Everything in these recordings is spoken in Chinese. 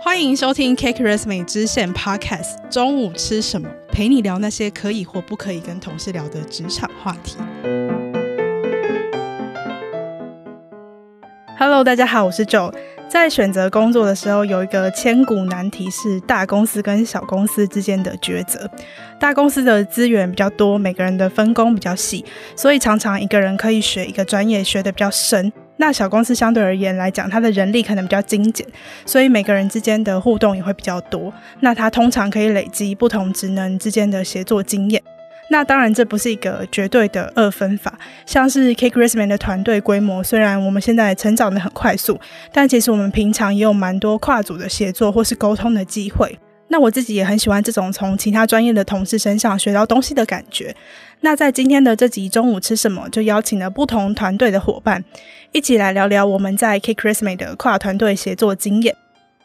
欢迎收听 Cake Resume 支线 Podcast。中午吃什么？陪你聊那些可以或不可以跟同事聊的职场话题。Hello，大家好，我是 Joe。在选择工作的时候，有一个千古难题是大公司跟小公司之间的抉择。大公司的资源比较多，每个人的分工比较细，所以常常一个人可以学一个专业，学得比较深。那小公司相对而言来讲，它的人力可能比较精简，所以每个人之间的互动也会比较多。那它通常可以累积不同职能之间的协作经验。那当然，这不是一个绝对的二分法。像是 Cake Resume 的团队规模，虽然我们现在成长得很快速，但其实我们平常也有蛮多跨组的协作或是沟通的机会。那我自己也很喜欢这种从其他专业的同事身上学到东西的感觉。那在今天的这集中午吃什么，就邀请了不同团队的伙伴，一起来聊聊我们在 Cake Resume 的跨团队协作经验。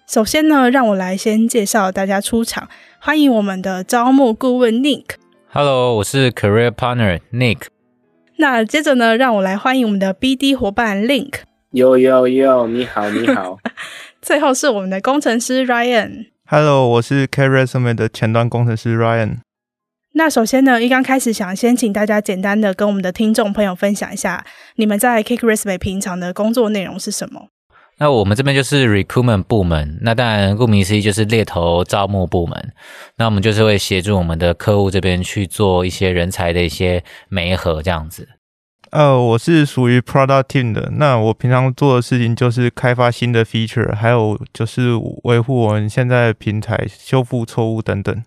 首先呢，让我来先介绍大家出场，欢迎我们的招募顾问 Nick。Hello，我是 Career Partner Nick。那接着呢，让我来欢迎我们的 BD 伙伴 Link。Yo yo yo，你好你好。最后是我们的工程师 Ryan。Hello，我是 Cake Resume 的前端工程师 Ryan。那首先呢，一刚开始想先请大家简单的跟我们的听众朋友分享一下，你们在 Cake Resume 平常的工作内容是什么？那我们这边就是 recruitment 部门，那当然顾名思义就是猎头招募部门。那我们就是会协助我们的客户这边去做一些人才的一些媒合这样子。呃，我是属于 product team 的。那我平常做的事情就是开发新的 feature，还有就是维护我们现在的平台，修复错误等等。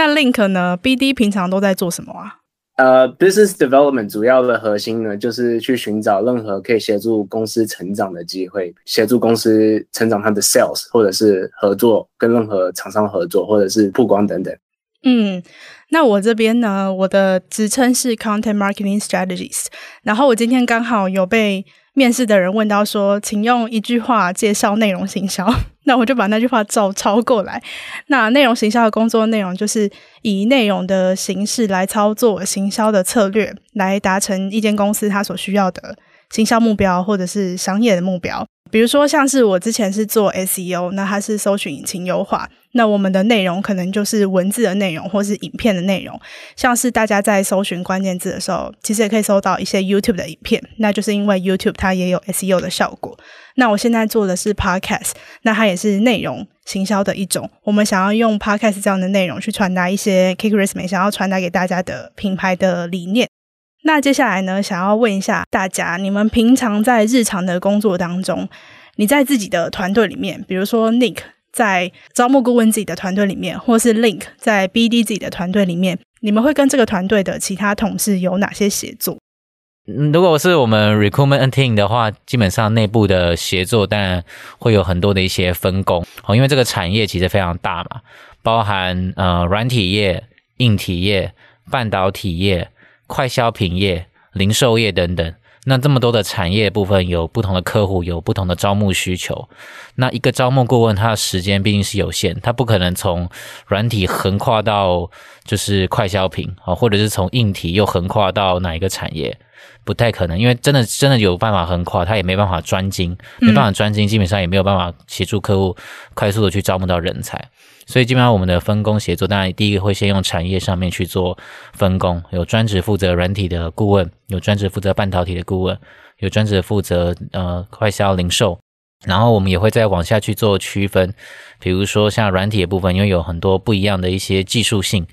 那 Link 呢？BD 平常都在做什么啊？呃、uh，business development 主要的核心呢，就是去寻找任何可以协助公司成长的机会，协助公司成长它的 sales，或者是合作跟任何厂商合作，或者是曝光等等。嗯，那我这边呢，我的职称是 content marketing strategist，然后我今天刚好有被面试的人问到说，请用一句话介绍内容行销。那我就把那句话照抄过来。那内容行销的工作内容就是以内容的形式来操作行销的策略，来达成一间公司它所需要的行销目标或者是商业的目标。比如说，像是我之前是做 SEO，那它是搜寻引擎优化。那我们的内容可能就是文字的内容，或是影片的内容。像是大家在搜寻关键字的时候，其实也可以搜到一些 YouTube 的影片。那就是因为 YouTube 它也有 SEO 的效果。那我现在做的是 Podcast，那它也是内容行销的一种。我们想要用 Podcast 这样的内容去传达一些 Cake Resume 想要传达给大家的品牌的理念。那接下来呢，想要问一下大家，你们平常在日常的工作当中，你在自己的团队里面，比如说 Nick 在招募顾问自己的团队里面，或是 Link 在 BD 自己的团队里面，你们会跟这个团队的其他同事有哪些协作？如果是我们 Recruitment Team 的话，基本上内部的协作当然会有很多的一些分工哦，因为这个产业其实非常大嘛，包含呃软体业、硬体业、半导体业。快消品业、零售业等等，那这么多的产业部分，有不同的客户，有不同的招募需求。那一个招募顾问，他的时间毕竟是有限，他不可能从软体横跨到就是快消品啊，或者是从硬体又横跨到哪一个产业，不太可能。因为真的真的有办法横跨，他也没办法专精，没办法专精，基本上也没有办法协助客户快速的去招募到人才。所以基本上我们的分工协作，当然第一个会先用产业上面去做分工，有专职负责软体的顾问，有专职负责半导体的顾问，有专职负责呃快销零售，然后我们也会再往下去做区分，比如说像软体的部分，因为有很多不一样的一些技术性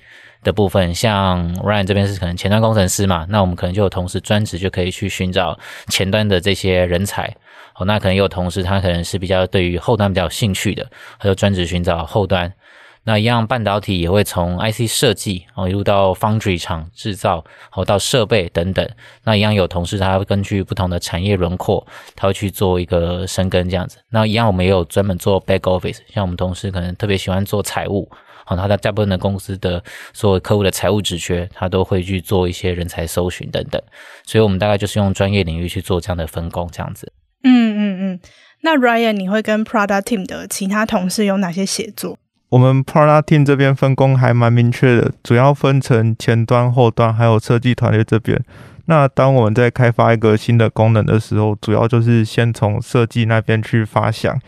的部分，像 Ryan 这边是可能前端工程师嘛，那我们可能就有同事专职就可以去寻找前端的这些人才。哦，那可能有同事他可能是比较对于后端比较有兴趣的，他就专职寻找后端。那一样半导体也会从 IC 设计哦，一路到 Foundry 厂制造，好到设备等等。那一样有同事他根据不同的产业轮廓，他会去做一个深耕这样子。那一样我们也有专门做 Back Office，像我们同事可能特别喜欢做财务，好，他在大部分的公司的所有客户的财务职缺，他都会去做一些人才搜寻等等。所以我们大概就是用专业领域去做这样的分工这样子。嗯嗯嗯，那 Ryan，你会跟 Product Team 的其他同事有哪些协作？我们 Prada Team 这边分工还蛮明确的，主要分成前端、后端，还有设计团队这边。那当我们在开发一个新的功能的时候，主要就是先从设计那边去发想，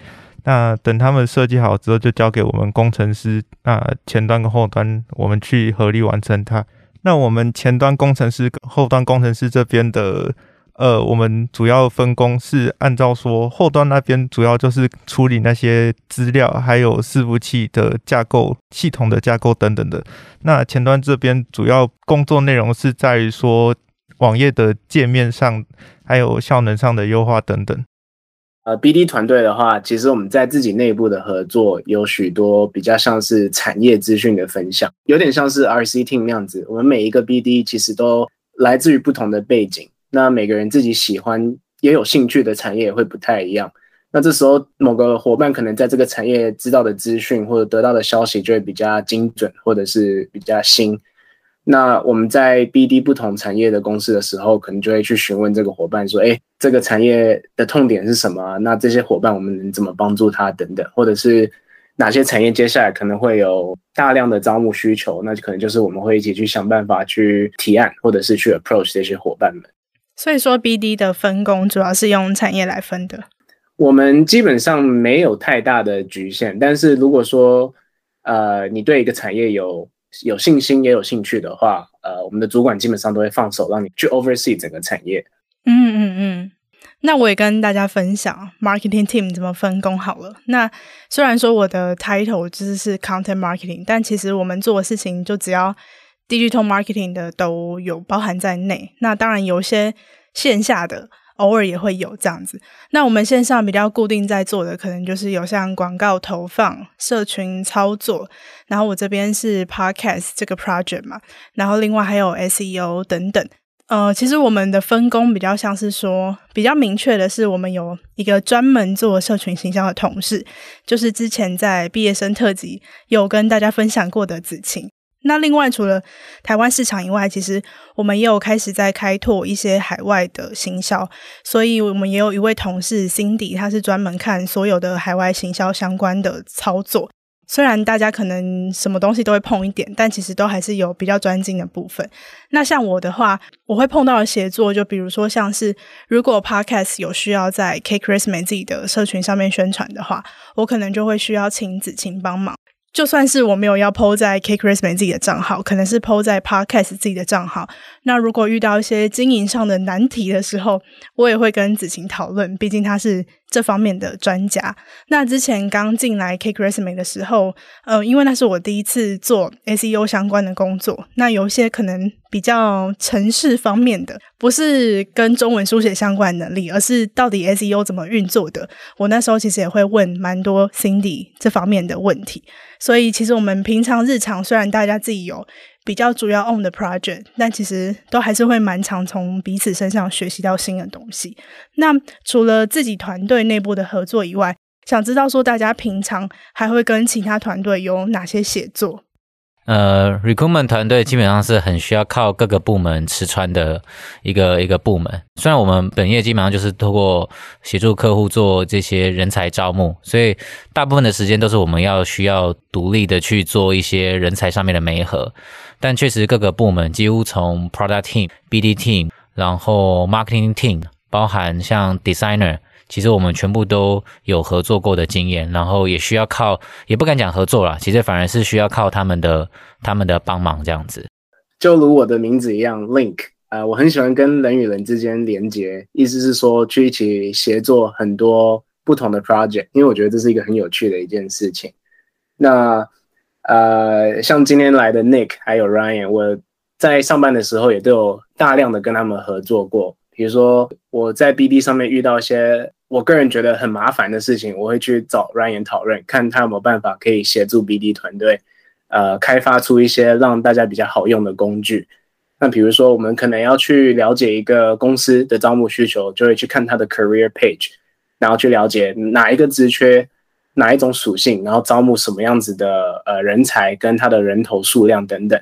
那等他们设计好之后，就交给我们工程师，那前端跟后端我们去合力完成它。那我们前端工程师、后端工程师这边的。呃，我们主要分工是按照说，后端那边主要就是处理那些资料，还有伺服器的架构、系统的架构等等的。那前端这边主要工作内容是在于说，网页的界面上，还有效能上的优化等等。呃，BD 团队的话，其实我们在自己内部的合作有许多比较像是产业资讯的分享，有点像是 RC Team 那样子。我们每一个 BD 其实都来自于不同的背景。那每个人自己喜欢也有兴趣的产业也会不太一样。那这时候某个伙伴可能在这个产业知道的资讯或者得到的消息就会比较精准或者是比较新。那我们在 BD 不同产业的公司的时候，可能就会去询问这个伙伴说：“哎，这个产业的痛点是什么？那这些伙伴我们能怎么帮助他？等等，或者是哪些产业接下来可能会有大量的招募需求？那可能就是我们会一起去想办法去提案，或者是去 approach 这些伙伴们。”所以说，BD 的分工主要是用产业来分的。我们基本上没有太大的局限，但是如果说，呃，你对一个产业有有信心也有兴趣的话，呃，我们的主管基本上都会放手让你去 oversee 整个产业。嗯嗯嗯。那我也跟大家分享 marketing team 怎么分工好了。那虽然说我的 title 就是是 content marketing，但其实我们做的事情就只要。Digital marketing 的都有包含在内，那当然有些线下的偶尔也会有这样子。那我们线上比较固定在做的，可能就是有像广告投放、社群操作，然后我这边是 Podcast 这个 project 嘛，然后另外还有 SEO 等等。呃，其实我们的分工比较像是说，比较明确的是，我们有一个专门做社群行销的同事，就是之前在毕业生特辑有跟大家分享过的子晴。那另外，除了台湾市场以外，其实我们也有开始在开拓一些海外的行销，所以我们也有一位同事 Cindy，他是专门看所有的海外行销相关的操作。虽然大家可能什么东西都会碰一点，但其实都还是有比较专精的部分。那像我的话，我会碰到的协作，就比如说像是如果 Podcast 有需要在 K Christmas 自己的社群上面宣传的话，我可能就会需要请子晴帮忙。就算是我没有要 po 在 Krisman 自己的账号，可能是 po 在 Podcast 自己的账号。那如果遇到一些经营上的难题的时候，我也会跟子晴讨论，毕竟他是这方面的专家。那之前刚进来 Cake Resume 的时候，呃，因为那是我第一次做 SEO 相关的工作，那有些可能比较程式方面的，不是跟中文书写相关能力，而是到底 SEO 怎么运作的。我那时候其实也会问蛮多 Cindy 这方面的问题。所以，其实我们平常日常虽然大家自己有比较主要 own 的 project，但其实都还是会蛮常从彼此身上学习到新的东西。那除了自己团队内部的合作以外，想知道说大家平常还会跟其他团队有哪些协作？呃，recruitment 团队基本上是很需要靠各个部门吃穿的一个一个部门。虽然我们本业基本上就是透过协助客户做这些人才招募，所以大部分的时间都是我们要需要独立的去做一些人才上面的媒合。但确实各个部门几乎从 product team、BD team，然后 marketing team，包含像 designer。其实我们全部都有合作过的经验，然后也需要靠，也不敢讲合作啦，其实反而是需要靠他们的他们的帮忙这样子。就如我的名字一样，Link，呃，我很喜欢跟人与人之间连接，意思是说去一起协作很多不同的 project，因为我觉得这是一个很有趣的一件事情。那呃，像今天来的 Nick 还有 Ryan，我在上班的时候也都有大量的跟他们合作过，比如说我在 BD 上面遇到一些。我个人觉得很麻烦的事情，我会去找 Ryan 讨论，看他有没有办法可以协助 BD 团队，呃，开发出一些让大家比较好用的工具。那比如说，我们可能要去了解一个公司的招募需求，就会去看他的 career page，然后去了解哪一个职缺、哪一种属性，然后招募什么样子的呃人才，跟他的人头数量等等。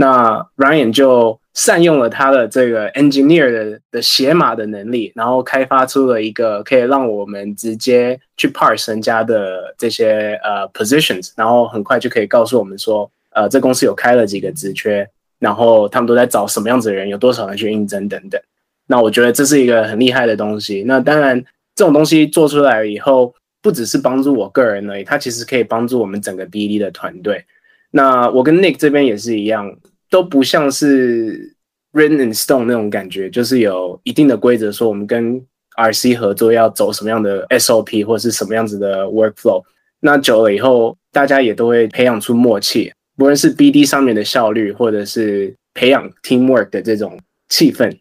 那 Ryan 就善用了他的这个 engineer 的的写码的能力，然后开发出了一个可以让我们直接去 parse 人家的这些呃 positions，然后很快就可以告诉我们说，呃，这公司有开了几个职缺，然后他们都在找什么样子的人，有多少人去应征等等。那我觉得这是一个很厉害的东西。那当然，这种东西做出来以后，不只是帮助我个人而已，它其实可以帮助我们整个 BD 的团队。那我跟 Nick 这边也是一样，都不像是 Rain and stone 那种感觉，就是有一定的规则，说我们跟 RC 合作要走什么样的 SOP 或是什么样子的 workflow。那久了以后，大家也都会培养出默契，无论是 BD 上面的效率，或者是培养 teamwork 的这种气氛。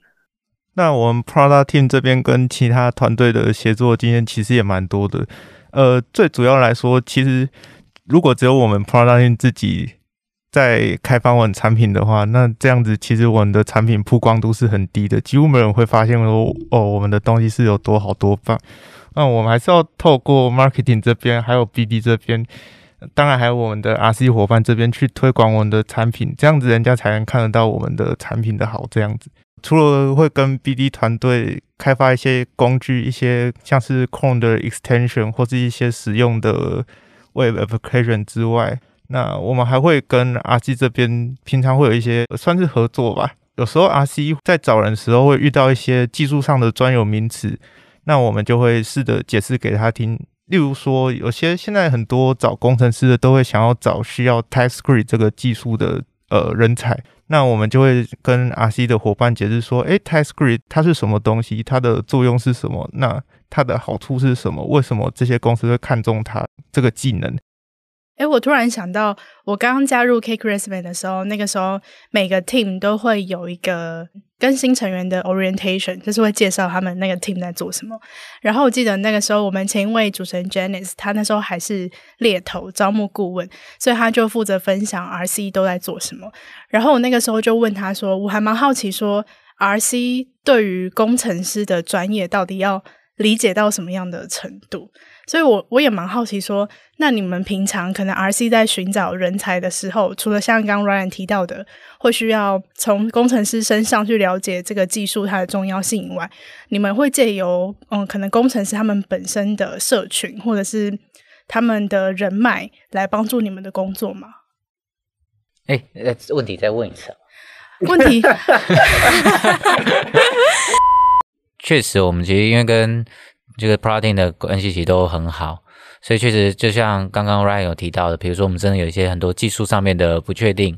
那我们 Product Team 这边跟其他团队的协作经验其实也蛮多的。呃，最主要来说，其实如果只有我们 Product Team 自己在开发我们产品的话，那这样子其实我们的产品曝光度是很低的，几乎没人会发现说哦，我们的东西是有多好多棒。那我们还是要透过 Marketing 这边，还有 BD 这边，当然还有我们的 RC 伙伴这边去推广我们的产品，这样子人家才能看得到我们的产品的好。这样子。除了会跟 BD 团队开发一些工具，一些像是 Chrome 的 extension 或是一些实用的 Web application 之外，那我们还会跟 RC 这边平常会有一些算是合作吧。有时候 RC 在找人的时候会遇到一些技术上的专有名词，那我们就会试着解释给他听。例如说，有些现在很多找工程师的都会想要找需要 TypeScript 这个技术的呃人才。那我们就会跟 RC 的伙伴解释说，诶，TypeScript 它是什么东西？它的作用是什么？那它的好处是什么？为什么这些公司会看重它这个技能？哎，我突然想到，我刚刚加入 Cake Resume 的时候，那个时候每个 team 都会有一个跟新成员的 orientation，就是会介绍他们那个 team 在做什么。然后我记得那个时候，我们前一位主持人 Janice，他那时候还是猎头招募顾问，所以他就负责分享 RC 都在做什么。然后我那个时候就问他说，我还蛮好奇说，RC 对于工程师的专业到底要理解到什么样的程度？所以我，我我也蛮好奇，说，那你们平常可能 RC 在寻找人才的时候，除了像刚刚 Ryan 提到的，会需要从工程师身上去了解这个技术它的重要性以外，你们会借由嗯，可能工程师他们本身的社群或者是他们的人脉来帮助你们的工作吗？哎，呃，问题再问一次。问题，确实，我们其实因为跟这个 protein 的关系其实都很好，所以确实就像刚刚 Ryan 有提到的，比如说我们真的有一些很多技术上面的不确定，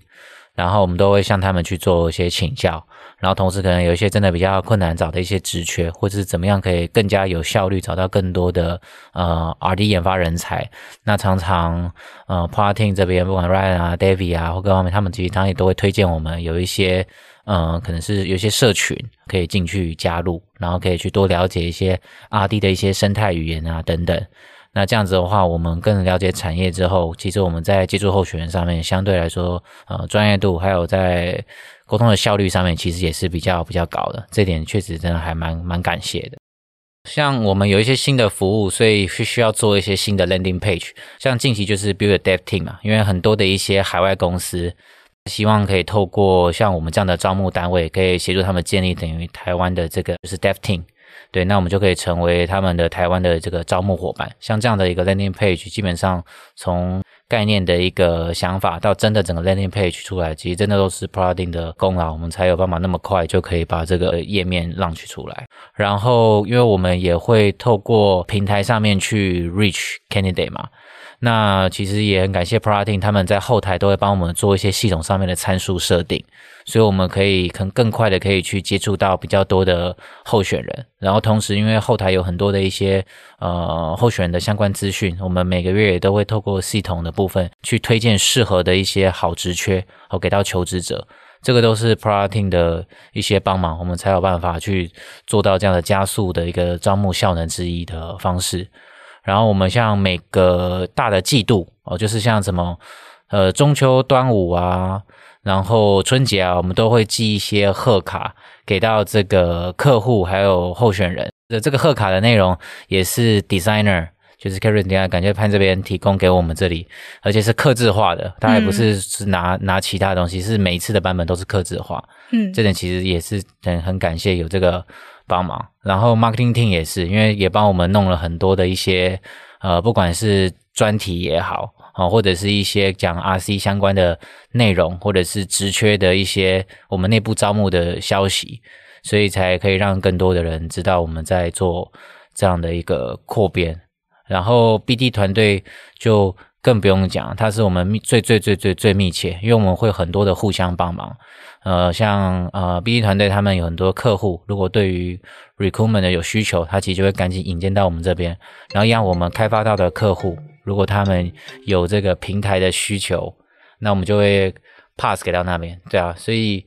然后我们都会向他们去做一些请教，然后同时可能有一些真的比较困难找的一些职缺，或者是怎么样可以更加有效率找到更多的呃 RD 研发人才，那常常呃 protein 这边不管 Ryan 啊、David 啊或各方面，他们其实常常也都会推荐我们有一些。嗯，可能是有些社群可以进去加入，然后可以去多了解一些 RD 的一些生态语言啊等等。那这样子的话，我们更了解产业之后，其实我们在接触候选人上面，相对来说，呃，专业度还有在沟通的效率上面，其实也是比较比较高的。这点确实真的还蛮蛮感谢的。像我们有一些新的服务，所以是需要做一些新的 landing page。像近期就是 build a dev team 嘛，因为很多的一些海外公司。希望可以透过像我们这样的招募单位，可以协助他们建立等于台湾的这个就是 Dev Team，对，那我们就可以成为他们的台湾的这个招募伙伴。像这样的一个 Landing Page，基本上从概念的一个想法到真的整个 Landing Page 出来，其实真的都是 Product Team 的功劳，我们才有办法那么快就可以把这个页面浪取出来。然后，因为我们也会透过平台上面去 Reach Candidate 嘛。那其实也很感谢 Product Team，他们在后台都会帮我们做一些系统上面的参数设定，所以我们可以可能更快的可以去接触到比较多的候选人。然后同时，因为后台有很多的一些呃候选人的相关资讯，我们每个月也都会透过系统的部分去推荐适合的一些好职缺，好给到求职者。这个都是 Product Team 的一些帮忙，我们才有办法去做到这样的加速的一个招募效能之一的方式。然后我们像每个大的季度哦，就是像什么呃中秋、端午啊，然后春节啊，我们都会寄一些贺卡给到这个客户还有候选人。的这个贺卡的内容也是 designer，就是 Karen 等下感谢潘这边提供给我们这里，而且是刻字化的，他还不是是拿拿其他东西，是每一次的版本都是刻字化。嗯，这点其实也是很很感谢有这个。帮忙，然后 marketing team 也是，因为也帮我们弄了很多的一些，呃，不管是专题也好，啊，或者是一些讲 RC 相关的内容，或者是职缺的一些我们内部招募的消息，所以才可以让更多的人知道我们在做这样的一个扩编。然后 BD 团队就更不用讲，他是我们最最最最最密切，因为我们会很多的互相帮忙。呃，像呃 BD 团队他们有很多客户，如果对于 recruitment 的有需求，他其实就会赶紧引荐到我们这边，然后让我们开发到的客户，如果他们有这个平台的需求，那我们就会 pass 给到那边。对啊，所以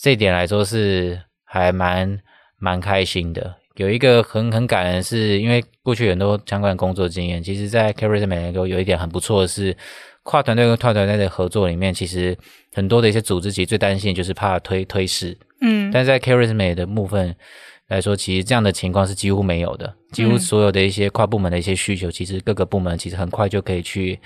这点来说是还蛮蛮开心的。有一个很很感人，是因为过去很多相关工作经验，其实，在 CareEresume 有一点很不错的是，跨团队跟跨团队的合作里面，其实很多的一些组织其实最担心就是怕推推事，嗯，但是在 CareEresume 的部分来说，其实这样的情况是几乎没有的，几乎所有的一些跨部门的一些需求，其实各个部门其实很快就可以去。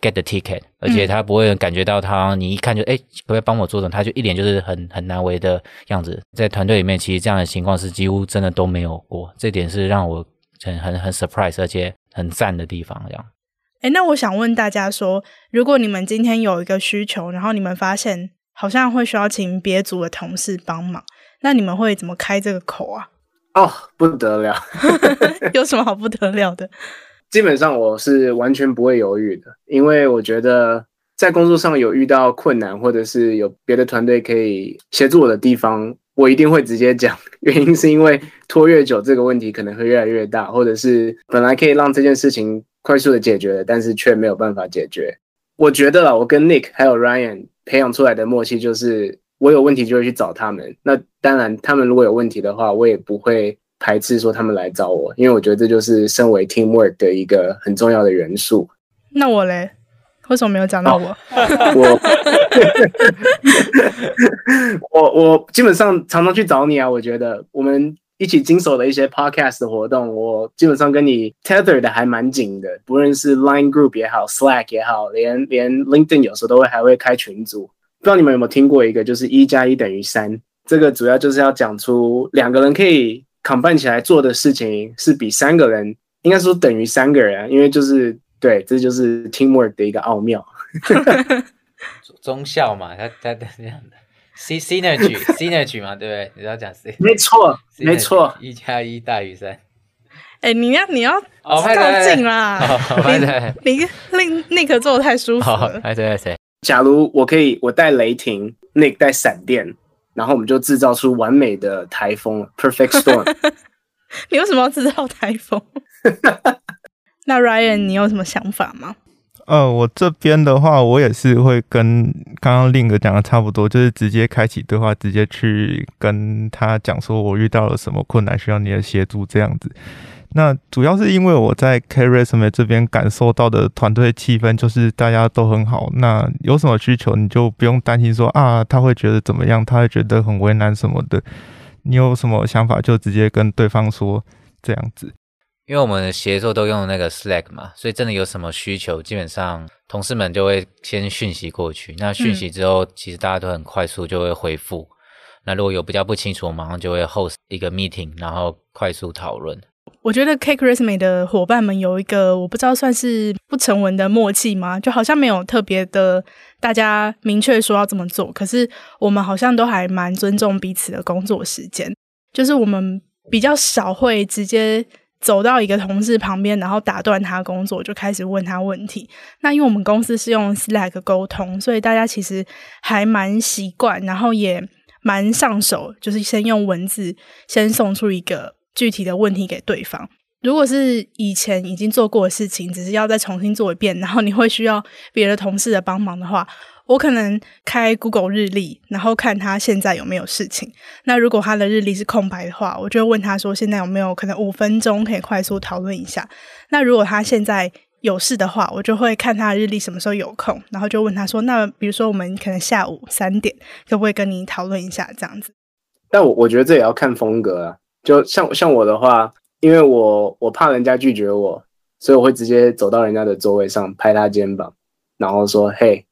get the ticket，而且他不会感觉到他，你一看就哎，可不可以帮我做的？他就一脸就是很很难为的样子。在团队里面，其实这样的情况是几乎真的都没有过，这点是让我很很很 surprise，而且很赞的地方。这样。哎，那我想问大家说，如果你们今天有一个需求，然后你们发现好像会需要请别组的同事帮忙，那你们会怎么开这个口啊？哦，不得了，有什么好不得了的？基本上我是完全不会犹豫的，因为我觉得在工作上有遇到困难，或者是有别的团队可以协助我的地方，我一定会直接讲。原因是因为拖越久，这个问题可能会越来越大，或者是本来可以让这件事情快速的解决，但是却没有办法解决。我觉得啦，我跟 Nick 还有 Ryan 培养出来的默契就是，我有问题就会去找他们。那当然，他们如果有问题的话，我也不会。排斥说他们来找我，因为我觉得这就是身为 teamwork 的一个很重要的元素。那我嘞，为什么没有讲到我？哦、我我我基本上常常去找你啊。我觉得我们一起经手的一些 podcast 的活动，我基本上跟你 tether 的还蛮紧的。不论是 Line Group 也好，Slack 也好，连连 LinkedIn 有时候都会还会开群组。不知道你们有没有听过一个，就是一加一等于三。这个主要就是要讲出两个人可以。combine 起来做的事情是比三个人，应该说等于三个人，因为就是对，这就是 teamwork 的一个奥妙。中效嘛，他他他这样的，synergy synergy 嘛，对不对？你要讲 synergy 没错，没错，一加一大于三。哎，你要你要靠近啦，你你令 Nick 做的太舒服了。哎对对，假如我可以，我带雷霆，Nick 带闪电。然后我们就制造出完美的台风，perfect storm。你为什么要制造台风？那 Ryan，你有什么想法吗？呃，我这边的话，我也是会跟刚刚 Link 讲的差不多，就是直接开启对话，直接去跟他讲说我遇到了什么困难，需要你的协助这样子。那主要是因为我在 CareEresume 这边感受到的团队气氛就是大家都很好。那有什么需求，你就不用担心说啊，他会觉得怎么样，他会觉得很为难什么的。你有什么想法就直接跟对方说这样子。因为我们的协作都用那个 Slack 嘛，所以真的有什么需求，基本上同事们就会先讯息过去。那讯息之后，其实大家都很快速就会回复。那如果有比较不清楚，我马上就会 host 一个 meeting，然后快速讨论。我觉得 CareEresume 的伙伴们有一个我不知道算是不成文的默契吗？就好像没有特别的大家明确说要这么做，可是我们好像都还蛮尊重彼此的工作时间。就是我们比较少会直接走到一个同事旁边，然后打断他工作，就开始问他问题。那因为我们公司是用 Slack 沟通，所以大家其实还蛮习惯，然后也蛮上手，就是先用文字先送出一个。具体的问题给对方。如果是以前已经做过的事情，只是要再重新做一遍，然后你会需要别的同事的帮忙的话，我可能开 Google 日历，然后看他现在有没有事情。那如果他的日历是空白的话，我就问他说：“现在有没有可能五分钟可以快速讨论一下？”那如果他现在有事的话，我就会看他的日历什么时候有空，然后就问他说：“那比如说我们可能下午三点，可不可以跟你讨论一下？”这样子。但我我觉得这也要看风格啊。就像像我的话，因为我我怕人家拒绝我，所以我会直接走到人家的座位上，拍他肩膀，然后说：“嘿，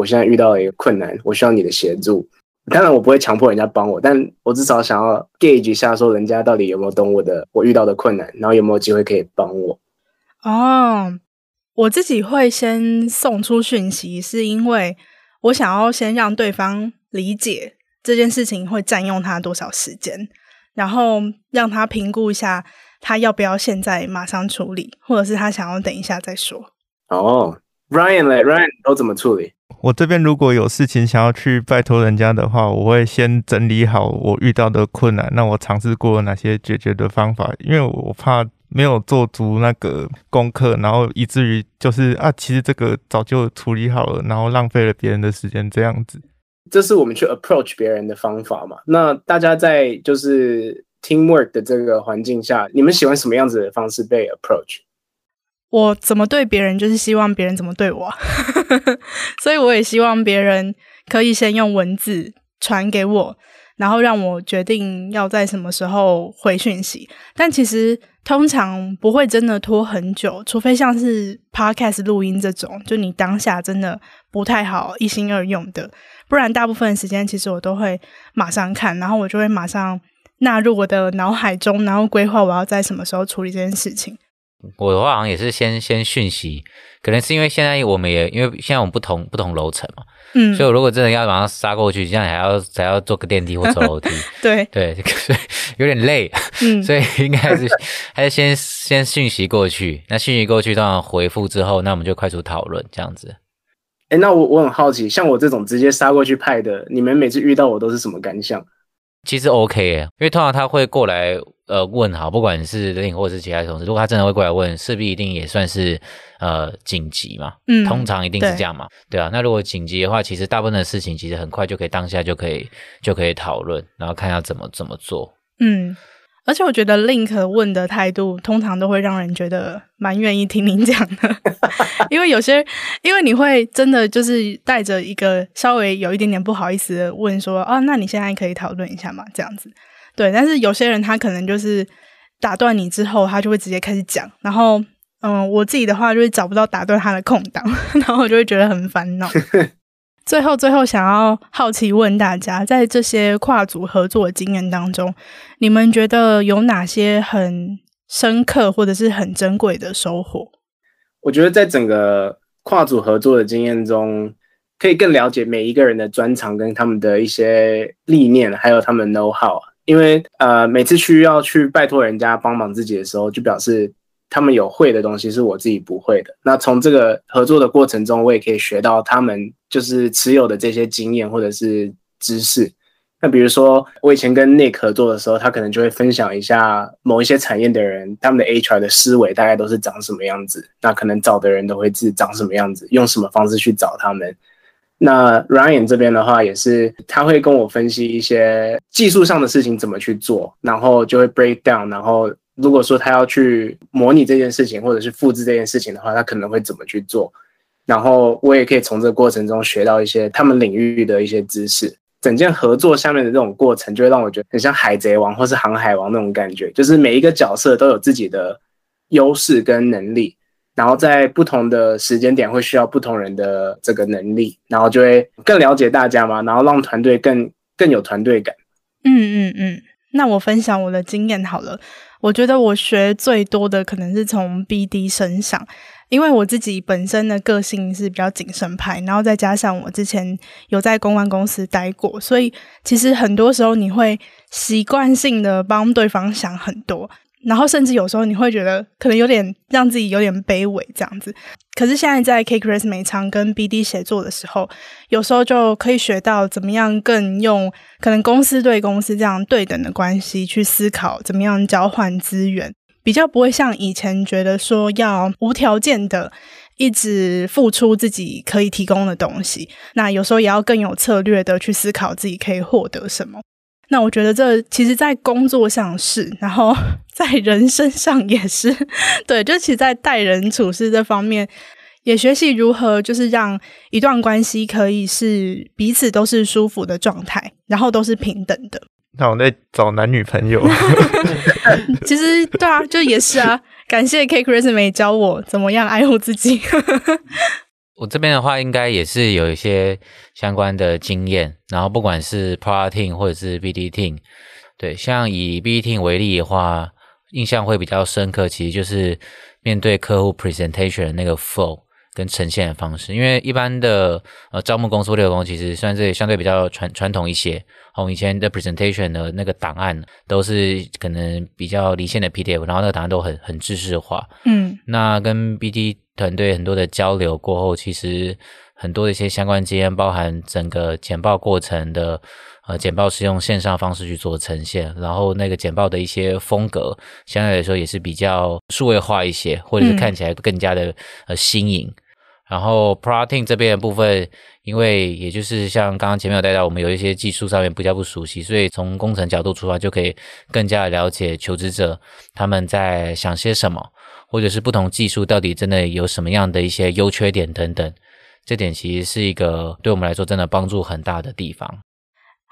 我现在遇到了一个困难，我需要你的协助。”当然，我不会强迫人家帮我，但我至少想要 gauge 一下，说人家到底有没有懂我的我遇到的困难，然后有没有机会可以帮我。哦，我自己会先送出讯息，是因为我想要先让对方理解这件事情会占用他多少时间。然后让他评估一下他要不要现在马上处理，或者是他想要等一下再说。哦，Ryan 嘞，Ryan 都怎么处理？我这边如果有事情想要去拜托人家的话，我会先整理好我遇到的困难，那我尝试过哪些解决的方法，因为我怕没有做足那个功课，然后以至于就是啊，其实这个早就处理好了，然后浪费了别人的时间这样子。这是我们去 approach 别人的方法嘛？那大家在就是 teamwork 的这个环境下，你们喜欢什么样子的方式被 approach？我怎么对别人，就是希望别人怎么对我，所以我也希望别人可以先用文字传给我，然后让我决定要在什么时候回讯息。但其实通常不会真的拖很久，除非像是 podcast 录音这种，就你当下真的不太好一心二用的。不然，大部分的时间其实我都会马上看，然后我就会马上纳入我的脑海中，然后规划我要在什么时候处理这件事情。我的话好像也是先先讯息，可能是因为现在我们也因为现在我们不同不同楼层嘛，嗯，所以我如果真的要马上杀过去，这样还要还要坐个电梯或走楼梯，对。对，所以有点累，嗯，所以应该还是 还是先先讯息过去，那讯息过去，当然回复之后，那我们就快速讨论这样子。哎，那我我很好奇，像我这种直接杀过去派的，你们每次遇到我都是什么感想？其实 OK 耶，因为通常他会过来呃问好，不管是 Link 或者是其他同事，如果他真的会过来问，势必一定也算是呃紧急嘛。嗯，通常一定是这样嘛，对，对啊。那如果紧急的话，其实大部分的事情其实很快就可以当下就可以就可以讨论，然后看要怎么怎么做。嗯。而且我觉得 Link 问的态度通常都会让人觉得蛮愿意听您讲的，因为有些，因为你会真的就是带着一个稍微有一点点不好意思的问说啊，那你现在可以讨论一下嘛？这样子，对。但是有些人他可能就是打断你之后，他就会直接开始讲，然后嗯，我自己的话就是找不到打断他的空档，然后我就会觉得很烦恼。最后，最后想要好奇问大家，在这些跨组合作的经验当中，你们觉得有哪些很深刻或者是很珍贵的收获？我觉得在整个跨组合作的经验中，可以更了解每一个人的专长跟他们的一些理念，还有他们 know how。因为呃，每次需要去拜托人家帮忙自己的时候，就表示他们有会的东西是我自己不会的。那从这个合作的过程中，我也可以学到他们。就是持有的这些经验或者是知识，那比如说我以前跟 Nick 合作的时候，他可能就会分享一下某一些产业的人，他们的 HR 的思维大概都是长什么样子，那可能找的人都会是长什么样子，用什么方式去找他们。那 Ryan 这边的话也是，他会跟我分析一些技术上的事情怎么去做，然后就会 break down，然后如果说他要去模拟这件事情或者是复制这件事情的话，他可能会怎么去做。然后我也可以从这个过程中学到一些他们领域的一些知识。整件合作下面的这种过程，就会让我觉得很像海贼王或是航海王那种感觉，就是每一个角色都有自己的优势跟能力，然后在不同的时间点会需要不同人的这个能力，然后就会更了解大家嘛，然后让团队更更有团队感。嗯嗯嗯，那我分享我的经验好了，我觉得我学最多的可能是从 BD 身上。因为我自己本身的个性是比较谨慎派，然后再加上我之前有在公关公司待过，所以其实很多时候你会习惯性的帮对方想很多，然后甚至有时候你会觉得可能有点让自己有点卑微这样子。可是现在在 Kris 美仓跟 BD 协作的时候，有时候就可以学到怎么样更用可能公司对公司这样对等的关系去思考，怎么样交换资源。比较不会像以前觉得说要无条件的一直付出自己可以提供的东西，那有时候也要更有策略的去思考自己可以获得什么。那我觉得这其实，在工作上是，然后 在人身上也是，对，就其实，在待人处事这方面，也学习如何就是让一段关系可以是彼此都是舒服的状态，然后都是平等的。那我在找男女朋友，其实对啊，就也是啊。感谢 CakeRace 美教我怎么样爱护自己。我这边的话，应该也是有一些相关的经验。然后不管是 Product Team 或者是 BD Team，对，像以 BD Team 为例的话，印象会比较深刻，其实就是面对客户 Presentation 的那个 Flow，跟呈现的方式。因为一般的呃招募公司或猎头公司其实算是相对比较传传统一些。我们以前的 presentation 的那个档案都是可能比较离线的 PDF，然后那个档案都很很知识化。嗯，那跟 BD 团队很多的交流过后，其实很多的一些相关经验，包含整个简报过程的。呃，简报是用线上方式去做呈现，然后那个简报的一些风格，相对来说也是比较数位化一些，或者是看起来更加的呃新颖。嗯、然后 team 这边的部分，因为也就是像刚刚前面有带到，我们有一些技术上面比较不熟悉，所以从工程角度出发，就可以更加的了解求职者他们在想些什么，或者是不同技术到底真的有什么样的一些优缺点等等。这点其实是一个对我们来说真的帮助很大的地方。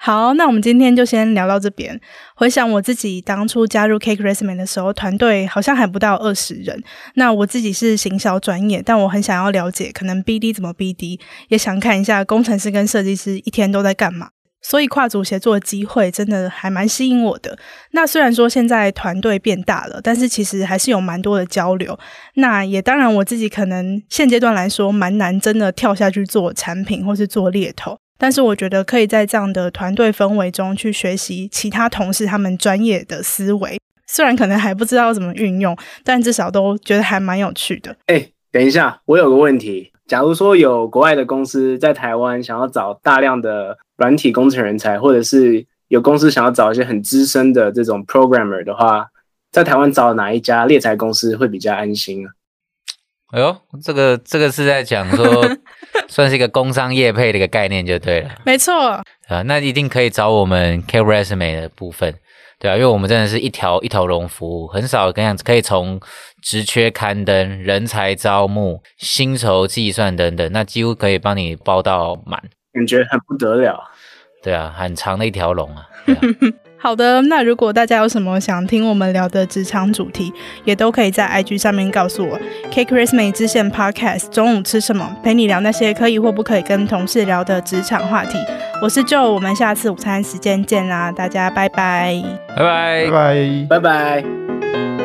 好，那我们今天就先聊到这边。回想我自己当初加入 Cake Resume 的时候，团队好像还不到二十人。那我自己是行销专业，但我很想要了解可能 BD 怎么 BD，也想看一下工程师跟设计师一天都在干嘛。所以跨组协作的机会真的还蛮吸引我的。那虽然说现在团队变大了，但是其实还是有蛮多的交流。那也当然我自己可能现阶段来说蛮难真的跳下去做产品或是做猎头。但是我觉得可以在这样的团队氛围中去学习其他同事他们专业的思维，虽然可能还不知道怎么运用，但至少都觉得还蛮有趣的。哎、等一下，我有个问题，假如说有国外的公司在台湾想要找大量的软体工程人才，或者是有公司想要找一些很资深的这种 programmer 的话，在台湾找哪一家猎才公司会比较安心啊？哎呦，这个这个是在讲说，算是一个工商业配的一个概念就对了。没错，啊，那一定可以找我们 Cake Resume 的部分，对啊，因为我们真的是一条一条龙服务，很少跟样子可以从职缺刊登、人才招募、薪酬计算等等，那几乎可以帮你包到满，感觉很不得了。对啊，很长的一条龙啊。啊好的，那如果大家有什么想听我们聊的职场主题，也都可以在 IG 上面告诉我。Cake Resume 支线 Podcast 中午吃什么？陪你聊那些可以或不可以跟同事聊的职场话题。我是 Joe，我们下次午餐时间见啦，大家拜拜，拜拜，拜拜，拜拜。